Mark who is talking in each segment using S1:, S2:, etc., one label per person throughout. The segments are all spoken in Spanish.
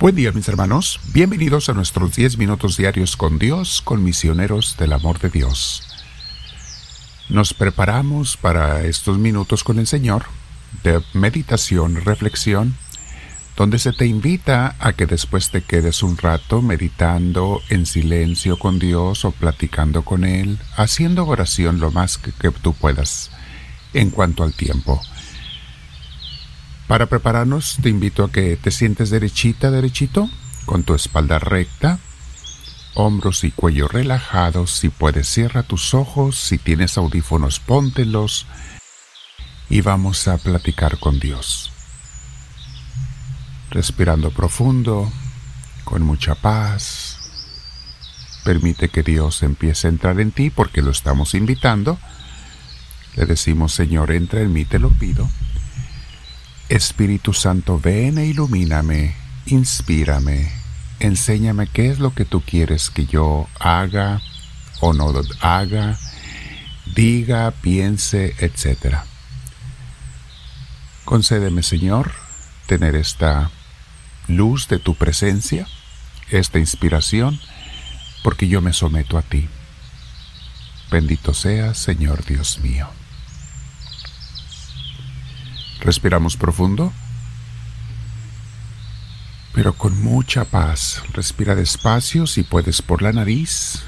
S1: Buen día mis hermanos, bienvenidos a nuestros 10 minutos diarios con Dios, con misioneros del amor de Dios. Nos preparamos para estos minutos con el Señor de meditación, reflexión, donde se te invita a que después te quedes un rato meditando en silencio con Dios o platicando con Él, haciendo oración lo más que, que tú puedas en cuanto al tiempo. Para prepararnos, te invito a que te sientes derechita, derechito, con tu espalda recta, hombros y cuello relajados. Si puedes, cierra tus ojos. Si tienes audífonos, póntelos. Y vamos a platicar con Dios. Respirando profundo, con mucha paz. Permite que Dios empiece a entrar en ti porque lo estamos invitando. Le decimos, Señor, entra en mí, te lo pido Espíritu Santo, ven e ilumíname, inspírame, enséñame qué es lo que tú quieres que yo haga o no haga, diga, piense, etc. Concédeme, Señor, tener esta luz de tu presencia, esta inspiración, porque yo me someto a ti. Bendito seas, Señor Dios mío. Respiramos profundo, pero con mucha paz. Respira despacio si puedes por la nariz.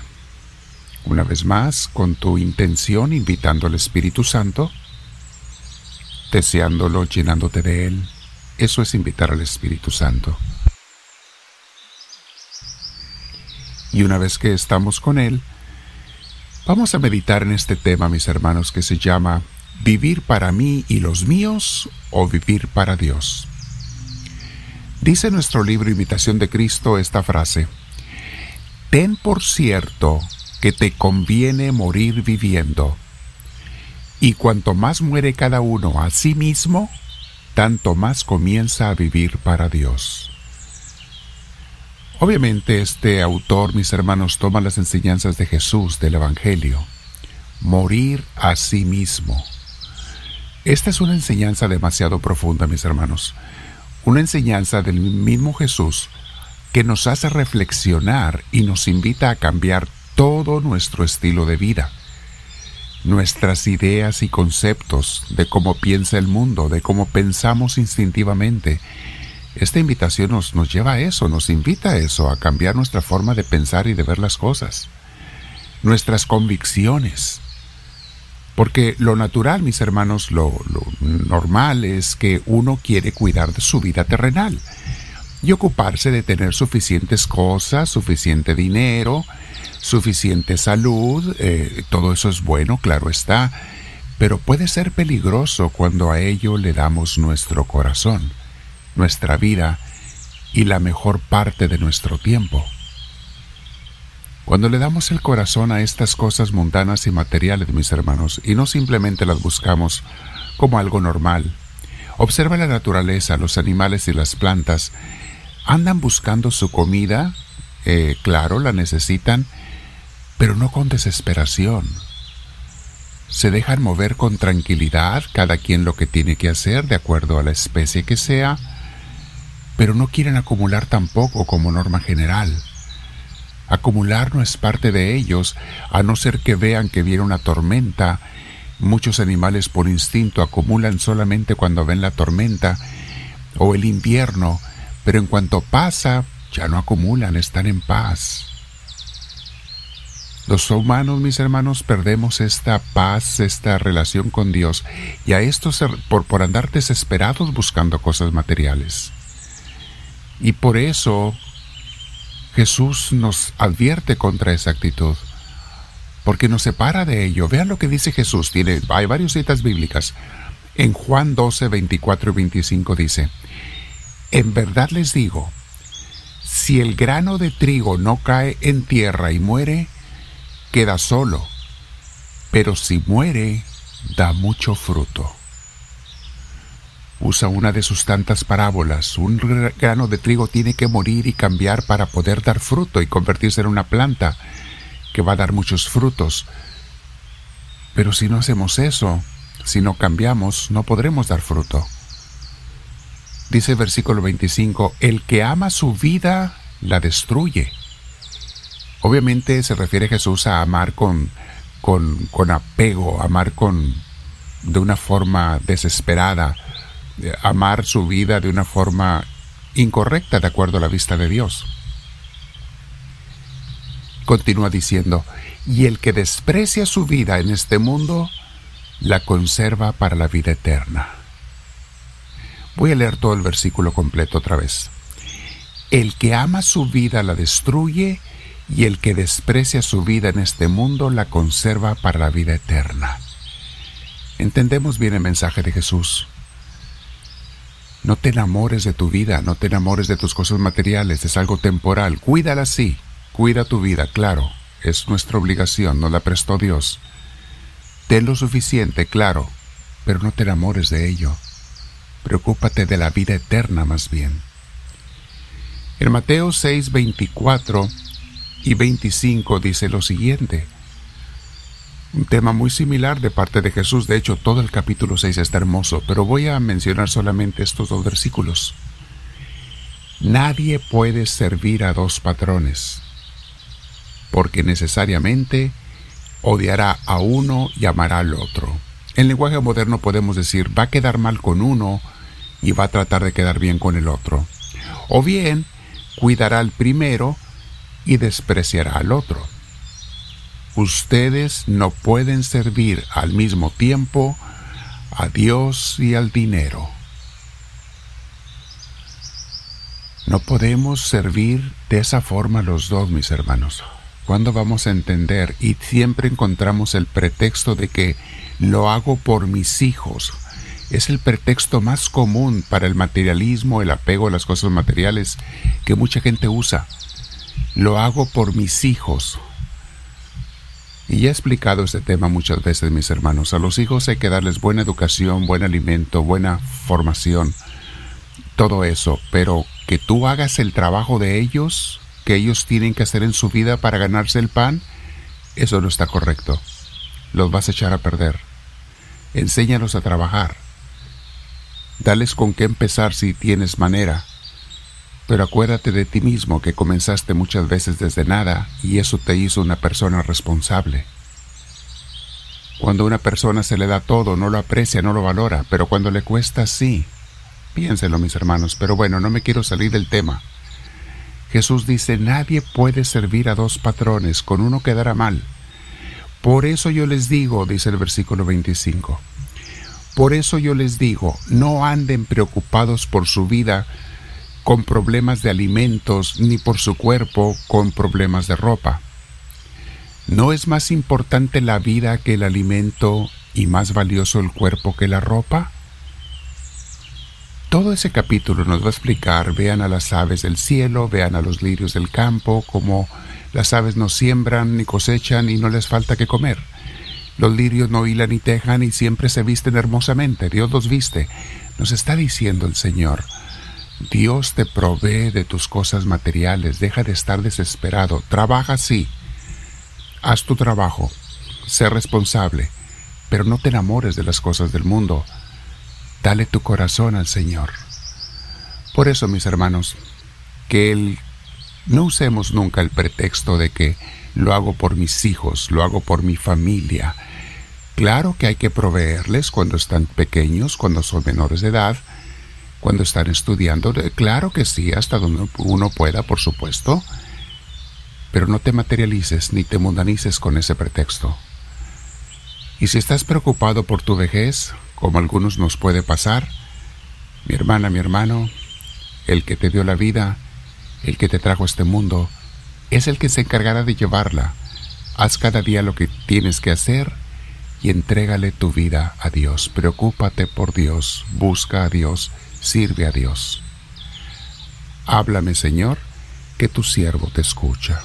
S1: Una vez más, con tu intención, invitando al Espíritu Santo, deseándolo, llenándote de Él. Eso es invitar al Espíritu Santo. Y una vez que estamos con Él, vamos a meditar en este tema, mis hermanos, que se llama ¿Vivir para mí y los míos o vivir para Dios? Dice nuestro libro Imitación de Cristo esta frase, Ten por cierto que te conviene morir viviendo, y cuanto más muere cada uno a sí mismo, tanto más comienza a vivir para Dios. Obviamente este autor, mis hermanos, toma las enseñanzas de Jesús del Evangelio. Morir a sí mismo. Esta es una enseñanza demasiado profunda, mis hermanos. Una enseñanza del mismo Jesús que nos hace reflexionar y nos invita a cambiar todo nuestro estilo de vida, nuestras ideas y conceptos de cómo piensa el mundo, de cómo pensamos instintivamente. Esta invitación nos, nos lleva a eso, nos invita a eso, a cambiar nuestra forma de pensar y de ver las cosas, nuestras convicciones, porque lo natural, mis hermanos, lo, normal es que uno quiere cuidar de su vida terrenal y ocuparse de tener suficientes cosas, suficiente dinero, suficiente salud, eh, todo eso es bueno, claro está, pero puede ser peligroso cuando a ello le damos nuestro corazón, nuestra vida y la mejor parte de nuestro tiempo. Cuando le damos el corazón a estas cosas mundanas y materiales, mis hermanos, y no simplemente las buscamos como algo normal, observa la naturaleza, los animales y las plantas, andan buscando su comida, eh, claro, la necesitan, pero no con desesperación. Se dejan mover con tranquilidad, cada quien lo que tiene que hacer de acuerdo a la especie que sea, pero no quieren acumular tampoco como norma general. Acumular no es parte de ellos, a no ser que vean que viene una tormenta. Muchos animales por instinto acumulan solamente cuando ven la tormenta o el invierno, pero en cuanto pasa, ya no acumulan, están en paz. Los humanos, mis hermanos, perdemos esta paz, esta relación con Dios, y a esto por, por andar desesperados buscando cosas materiales. Y por eso Jesús nos advierte contra esa actitud, porque nos separa de ello. Vean lo que dice Jesús, hay varias citas bíblicas. En Juan 12, 24 y 25 dice, En verdad les digo, si el grano de trigo no cae en tierra y muere, queda solo, pero si muere, da mucho fruto usa una de sus tantas parábolas. Un grano de trigo tiene que morir y cambiar para poder dar fruto y convertirse en una planta que va a dar muchos frutos. Pero si no hacemos eso, si no cambiamos, no podremos dar fruto. Dice el versículo 25, el que ama su vida la destruye. Obviamente se refiere Jesús a amar con, con, con apego, amar con, de una forma desesperada, amar su vida de una forma incorrecta de acuerdo a la vista de Dios. Continúa diciendo, y el que desprecia su vida en este mundo, la conserva para la vida eterna. Voy a leer todo el versículo completo otra vez. El que ama su vida la destruye, y el que desprecia su vida en este mundo la conserva para la vida eterna. Entendemos bien el mensaje de Jesús. No te enamores de tu vida, no te enamores de tus cosas materiales, es algo temporal. Cuídala sí, cuida tu vida, claro, es nuestra obligación, nos la prestó Dios. Ten lo suficiente, claro, pero no te enamores de ello. Preocúpate de la vida eterna más bien. En Mateo 6, 24 y 25 dice lo siguiente. Un tema muy similar de parte de Jesús. De hecho, todo el capítulo 6 está hermoso, pero voy a mencionar solamente estos dos versículos. Nadie puede servir a dos patrones, porque necesariamente odiará a uno y amará al otro. En lenguaje moderno podemos decir va a quedar mal con uno y va a tratar de quedar bien con el otro. O bien cuidará al primero y despreciará al otro. Ustedes no pueden servir al mismo tiempo a Dios y al dinero. No podemos servir de esa forma los dos, mis hermanos. ¿Cuándo vamos a entender? Y siempre encontramos el pretexto de que lo hago por mis hijos. Es el pretexto más común para el materialismo, el apego a las cosas materiales que mucha gente usa. Lo hago por mis hijos. Y ya he explicado este tema muchas veces, mis hermanos. A los hijos hay que darles buena educación, buen alimento, buena formación, todo eso. Pero que tú hagas el trabajo de ellos, que ellos tienen que hacer en su vida para ganarse el pan, eso no está correcto. Los vas a echar a perder. Enséñalos a trabajar. Dales con qué empezar si tienes manera. Pero acuérdate de ti mismo que comenzaste muchas veces desde nada y eso te hizo una persona responsable. Cuando una persona se le da todo, no lo aprecia, no lo valora, pero cuando le cuesta, sí. Piénselo, mis hermanos, pero bueno, no me quiero salir del tema. Jesús dice, nadie puede servir a dos patrones, con uno quedará mal. Por eso yo les digo, dice el versículo 25, por eso yo les digo, no anden preocupados por su vida, con problemas de alimentos ni por su cuerpo con problemas de ropa. ¿No es más importante la vida que el alimento y más valioso el cuerpo que la ropa? Todo ese capítulo nos va a explicar, vean a las aves del cielo, vean a los lirios del campo, como las aves no siembran ni cosechan y no les falta que comer. Los lirios no hilan ni tejan y siempre se visten hermosamente, Dios los viste. Nos está diciendo el Señor, Dios te provee de tus cosas materiales, deja de estar desesperado, trabaja sí, haz tu trabajo, sé responsable, pero no te enamores de las cosas del mundo, dale tu corazón al Señor. Por eso, mis hermanos, que no usemos nunca el pretexto de que lo hago por mis hijos, lo hago por mi familia. Claro que hay que proveerles cuando están pequeños, cuando son menores de edad, cuando están estudiando? Claro que sí, hasta donde uno pueda, por supuesto. Pero no te materialices ni te mundanices con ese pretexto. Y si estás preocupado por tu vejez, como algunos nos puede pasar, mi hermana, mi hermano, el que te dio la vida, el que te trajo a este mundo, es el que se encargará de llevarla. Haz cada día lo que tienes que hacer y entrégale tu vida a Dios. Preocúpate por Dios, busca a Dios sirve a Dios. Háblame, Señor, que tu siervo te escucha.